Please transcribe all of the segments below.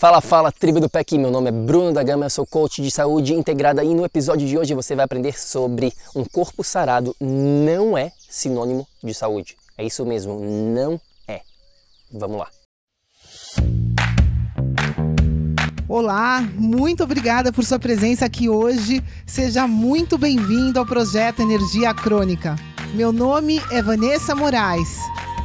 Fala, fala, tribo do PEC, meu nome é Bruno da Gama, eu sou coach de saúde integrada e no episódio de hoje você vai aprender sobre um corpo sarado não é sinônimo de saúde. É isso mesmo, não é. Vamos lá. Olá, muito obrigada por sua presença aqui hoje. Seja muito bem-vindo ao projeto Energia Crônica. Meu nome é Vanessa Moraes.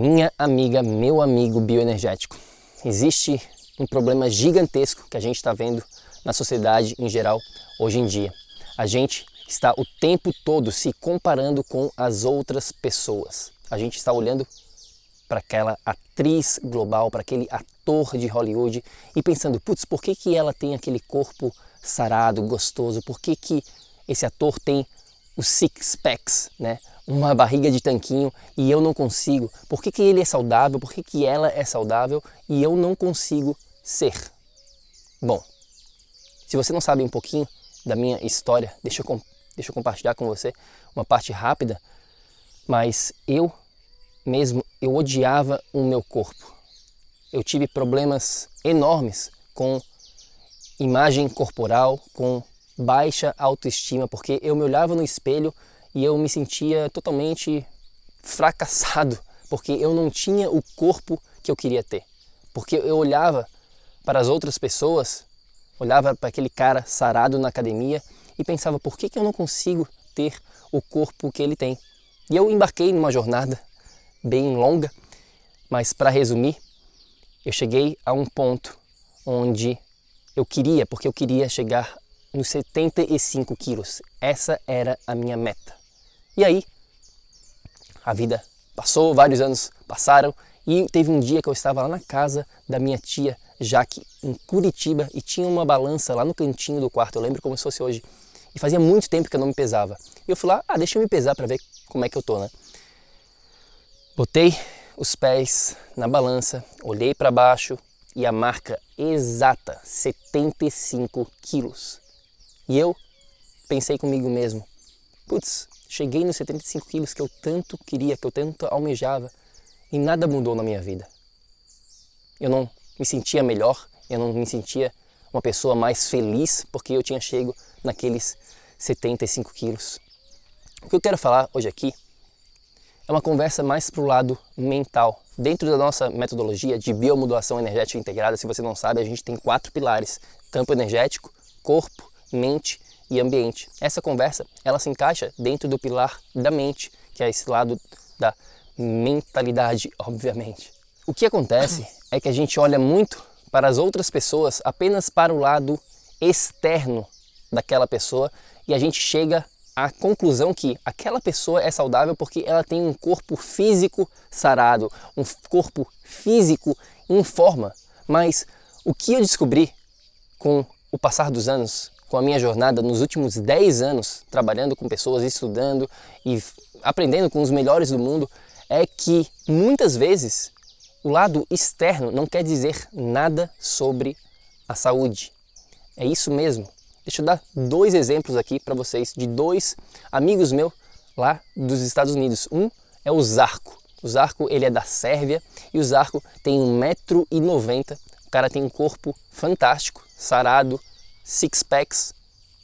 Minha amiga, meu amigo bioenergético, existe um problema gigantesco que a gente está vendo na sociedade em geral hoje em dia. A gente está o tempo todo se comparando com as outras pessoas. A gente está olhando para aquela atriz global, para aquele ator de Hollywood e pensando, putz, por que, que ela tem aquele corpo sarado, gostoso? Por que, que esse ator tem os six packs, né? Uma barriga de tanquinho e eu não consigo. Por que, que ele é saudável? Por que, que ela é saudável e eu não consigo ser? Bom, se você não sabe um pouquinho da minha história, deixa eu, deixa eu compartilhar com você uma parte rápida, mas eu mesmo, eu odiava o meu corpo. Eu tive problemas enormes com imagem corporal, com baixa autoestima, porque eu me olhava no espelho e eu me sentia totalmente fracassado, porque eu não tinha o corpo que eu queria ter. Porque eu olhava para as outras pessoas, olhava para aquele cara sarado na academia e pensava, por que, que eu não consigo ter o corpo que ele tem? E eu embarquei numa jornada bem longa, mas para resumir, eu cheguei a um ponto onde eu queria, porque eu queria chegar nos 75 quilos. Essa era a minha meta. E aí, a vida passou, vários anos passaram e teve um dia que eu estava lá na casa da minha tia Jaque, em Curitiba, e tinha uma balança lá no cantinho do quarto. Eu lembro como se fosse hoje. E fazia muito tempo que eu não me pesava. E eu fui lá, ah, deixa eu me pesar para ver como é que eu tô, né? Botei os pés na balança, olhei para baixo e a marca exata, 75 quilos. E eu pensei comigo mesmo, putz, cheguei nos 75 quilos que eu tanto queria, que eu tanto almejava e nada mudou na minha vida. Eu não me sentia melhor, eu não me sentia uma pessoa mais feliz porque eu tinha chego naqueles 75 quilos. O que eu quero falar hoje aqui é uma conversa mais para o lado mental. Dentro da nossa metodologia de biomodulação energética integrada, se você não sabe, a gente tem quatro pilares: campo energético, corpo, mente e ambiente. Essa conversa, ela se encaixa dentro do pilar da mente, que é esse lado da mentalidade, obviamente. O que acontece é que a gente olha muito para as outras pessoas apenas para o lado externo daquela pessoa e a gente chega à conclusão que aquela pessoa é saudável porque ela tem um corpo físico sarado, um corpo físico em forma. Mas o que eu descobri com o passar dos anos com a minha jornada nos últimos 10 anos, trabalhando com pessoas, estudando e aprendendo com os melhores do mundo, é que muitas vezes o lado externo não quer dizer nada sobre a saúde. É isso mesmo. Deixa eu dar dois exemplos aqui para vocês de dois amigos meus lá dos Estados Unidos. Um é o Zarco. O Zarco ele é da Sérvia e o Zarco tem 1,90m. O cara tem um corpo fantástico, sarado, six packs,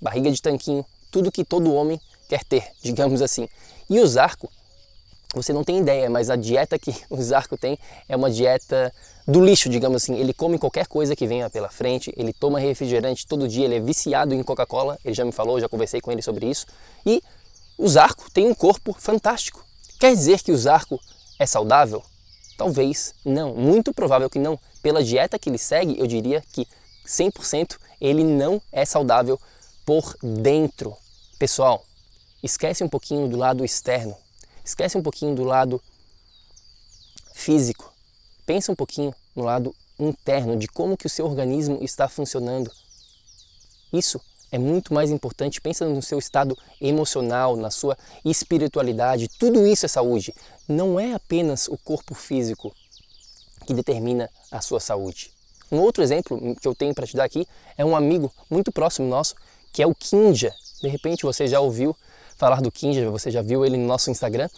barriga de tanquinho, tudo que todo homem quer ter, digamos assim. E o Zarco, você não tem ideia, mas a dieta que o Zarco tem é uma dieta do lixo, digamos assim. Ele come qualquer coisa que venha pela frente, ele toma refrigerante todo dia, ele é viciado em Coca-Cola, ele já me falou, já conversei com ele sobre isso. E o Zarco tem um corpo fantástico. Quer dizer que o Zarco é saudável? Talvez não, muito provável que não. Pela dieta que ele segue, eu diria que 100% ele não é saudável por dentro. Pessoal, esquece um pouquinho do lado externo, esquece um pouquinho do lado físico, pensa um pouquinho no lado interno de como que o seu organismo está funcionando. Isso é muito mais importante. Pensa no seu estado emocional, na sua espiritualidade. Tudo isso é saúde. Não é apenas o corpo físico que determina a sua saúde. Um outro exemplo que eu tenho para te dar aqui é um amigo muito próximo nosso, que é o Kinja. De repente você já ouviu falar do Kinja, você já viu ele no nosso Instagram.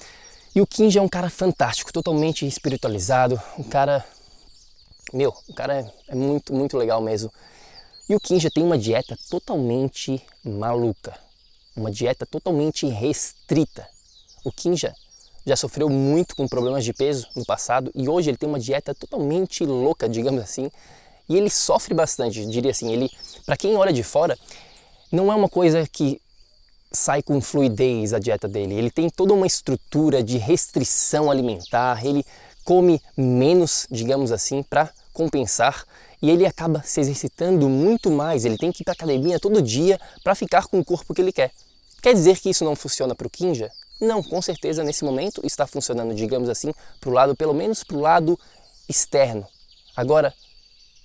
E o Kinja é um cara fantástico, totalmente espiritualizado, um cara. Meu, o cara é, muito, muito legal mesmo. E o Kinja tem uma dieta totalmente maluca, uma dieta totalmente restrita. O Kinja já sofreu muito com problemas de peso no passado e hoje ele tem uma dieta totalmente louca, digamos assim, e ele sofre bastante, diria assim, ele, para quem olha de fora, não é uma coisa que sai com fluidez a dieta dele. Ele tem toda uma estrutura de restrição alimentar, ele come menos, digamos assim, para compensar e ele acaba se exercitando muito mais. Ele tem que ir para academia todo dia para ficar com o corpo que ele quer. Quer dizer que isso não funciona para o Kinja? Não, com certeza nesse momento está funcionando, digamos assim, para o lado, pelo menos para o lado externo. Agora,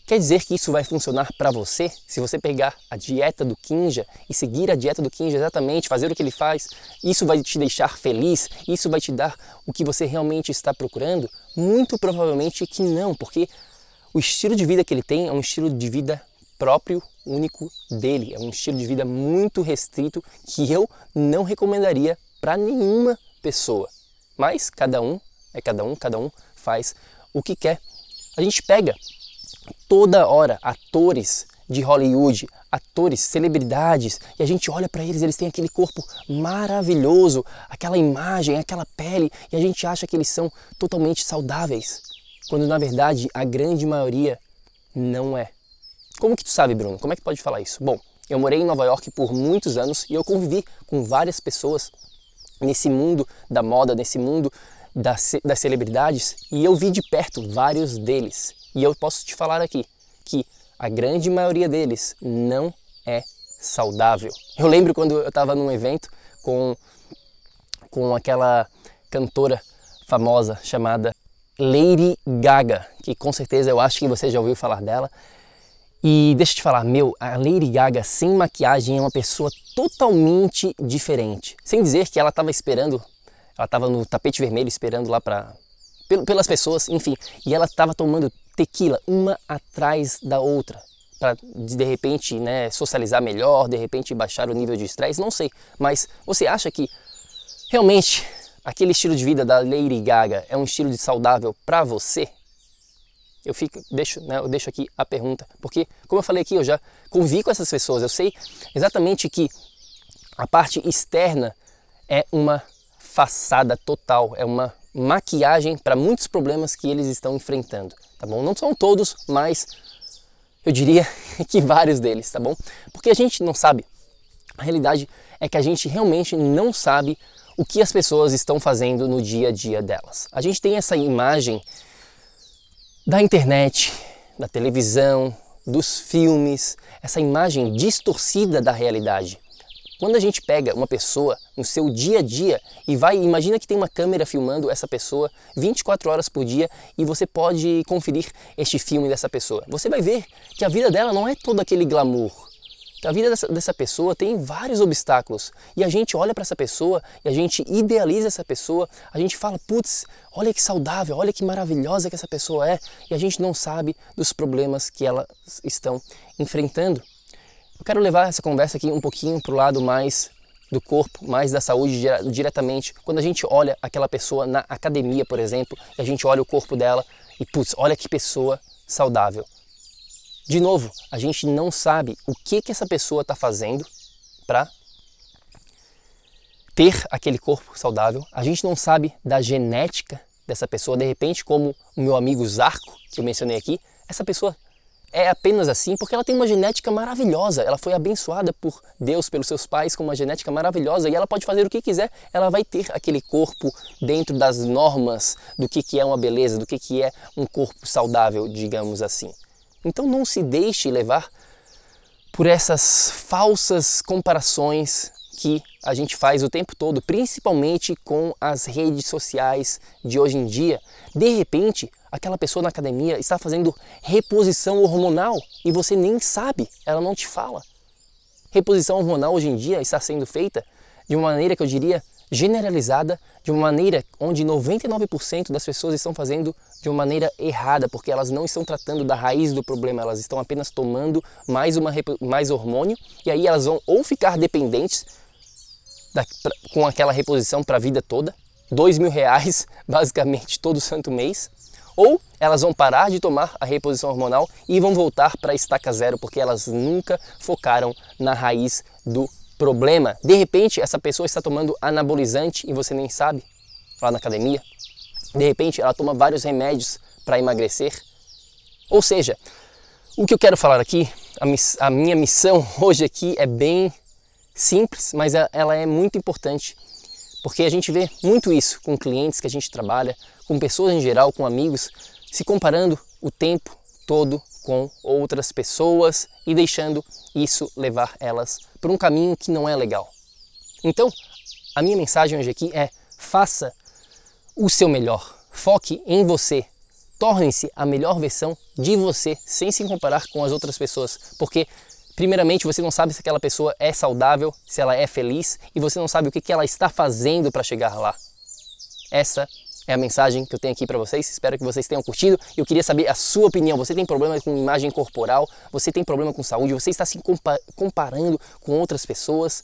Quer dizer que isso vai funcionar para você? Se você pegar a dieta do Kinja e seguir a dieta do Kinja exatamente, fazer o que ele faz, isso vai te deixar feliz? Isso vai te dar o que você realmente está procurando? Muito provavelmente que não, porque o estilo de vida que ele tem é um estilo de vida próprio, único dele. É um estilo de vida muito restrito que eu não recomendaria para nenhuma pessoa. Mas cada um é cada um, cada um faz o que quer. A gente pega toda hora atores de Hollywood, atores, celebridades, e a gente olha para eles, eles têm aquele corpo maravilhoso, aquela imagem, aquela pele, e a gente acha que eles são totalmente saudáveis, quando na verdade a grande maioria não é. Como que tu sabe, Bruno? Como é que pode falar isso? Bom, eu morei em Nova York por muitos anos e eu convivi com várias pessoas nesse mundo da moda, nesse mundo das, das celebridades, e eu vi de perto vários deles. E eu posso te falar aqui que a grande maioria deles não é saudável. Eu lembro quando eu estava num evento com, com aquela cantora famosa chamada Lady Gaga, que com certeza eu acho que você já ouviu falar dela. E deixa eu te falar, meu, a Lady Gaga sem maquiagem é uma pessoa totalmente diferente. Sem dizer que ela estava esperando, ela estava no tapete vermelho esperando lá para pelas pessoas, enfim, e ela estava tomando tequila uma atrás da outra para de repente né, socializar melhor, de repente baixar o nível de estresse, não sei. Mas você acha que realmente aquele estilo de vida da Lady Gaga é um estilo de saudável para você? Eu fico, deixo, né, eu deixo aqui a pergunta, porque como eu falei aqui, eu já convivi com essas pessoas, eu sei exatamente que a parte externa é uma façada total, é uma maquiagem para muitos problemas que eles estão enfrentando, tá bom? Não são todos, mas eu diria que vários deles, tá bom? Porque a gente não sabe. A realidade é que a gente realmente não sabe o que as pessoas estão fazendo no dia a dia delas. A gente tem essa imagem da internet, da televisão, dos filmes, essa imagem distorcida da realidade. Quando a gente pega uma pessoa no seu dia a dia e vai, imagina que tem uma câmera filmando essa pessoa 24 horas por dia e você pode conferir este filme dessa pessoa. Você vai ver que a vida dela não é todo aquele glamour. A vida dessa, dessa pessoa tem vários obstáculos e a gente olha para essa pessoa e a gente idealiza essa pessoa, a gente fala, putz, olha que saudável, olha que maravilhosa que essa pessoa é e a gente não sabe dos problemas que elas estão enfrentando. Eu quero levar essa conversa aqui um pouquinho para o lado mais do corpo, mais da saúde diretamente. Quando a gente olha aquela pessoa na academia, por exemplo, e a gente olha o corpo dela e, putz, olha que pessoa saudável. De novo, a gente não sabe o que, que essa pessoa está fazendo para ter aquele corpo saudável, a gente não sabe da genética dessa pessoa. De repente, como o meu amigo Zarco, que eu mencionei aqui, essa pessoa é apenas assim porque ela tem uma genética maravilhosa. Ela foi abençoada por Deus, pelos seus pais, com uma genética maravilhosa e ela pode fazer o que quiser. Ela vai ter aquele corpo dentro das normas do que, que é uma beleza, do que, que é um corpo saudável, digamos assim. Então não se deixe levar por essas falsas comparações que a gente faz o tempo todo, principalmente com as redes sociais de hoje em dia. De repente, aquela pessoa na academia está fazendo reposição hormonal e você nem sabe, ela não te fala. Reposição hormonal hoje em dia está sendo feita de uma maneira que eu diria generalizada, de uma maneira onde 99% das pessoas estão fazendo de uma maneira errada, porque elas não estão tratando da raiz do problema, elas estão apenas tomando mais, uma, mais hormônio e aí elas vão ou ficar dependentes pra, com aquela reposição para a vida toda, dois mil reais basicamente todo santo mês, ou elas vão parar de tomar a reposição hormonal e vão voltar para a estaca zero porque elas nunca focaram na raiz do problema. De repente, essa pessoa está tomando anabolizante e você nem sabe, lá na academia. De repente, ela toma vários remédios para emagrecer. Ou seja, o que eu quero falar aqui, a, a minha missão hoje aqui é bem simples, mas ela é muito importante, porque a gente vê muito isso com clientes que a gente trabalha, com pessoas em geral, com amigos, se comparando o tempo todo com outras pessoas e deixando isso levar elas por um caminho que não é legal. Então, a minha mensagem hoje aqui é: faça o seu melhor, foque em você, torne-se a melhor versão de você, sem se comparar com as outras pessoas, porque Primeiramente, você não sabe se aquela pessoa é saudável, se ela é feliz e você não sabe o que, que ela está fazendo para chegar lá. Essa é a mensagem que eu tenho aqui para vocês. Espero que vocês tenham curtido. Eu queria saber a sua opinião. Você tem problema com imagem corporal? Você tem problema com saúde? Você está se comparando com outras pessoas?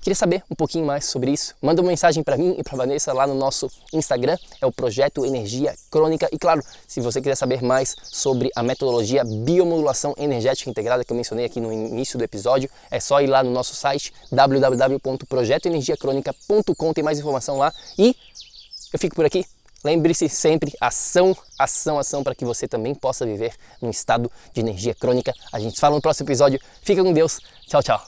Queria saber um pouquinho mais sobre isso? Manda uma mensagem para mim e para Vanessa lá no nosso Instagram, é o Projeto Energia Crônica. E claro, se você quiser saber mais sobre a metodologia biomodulação energética integrada que eu mencionei aqui no início do episódio, é só ir lá no nosso site www.projetoenergiacronica.com, tem mais informação lá. E eu fico por aqui. Lembre-se sempre, ação, ação, ação, para que você também possa viver num estado de energia crônica. A gente fala no próximo episódio. Fica com Deus. Tchau, tchau.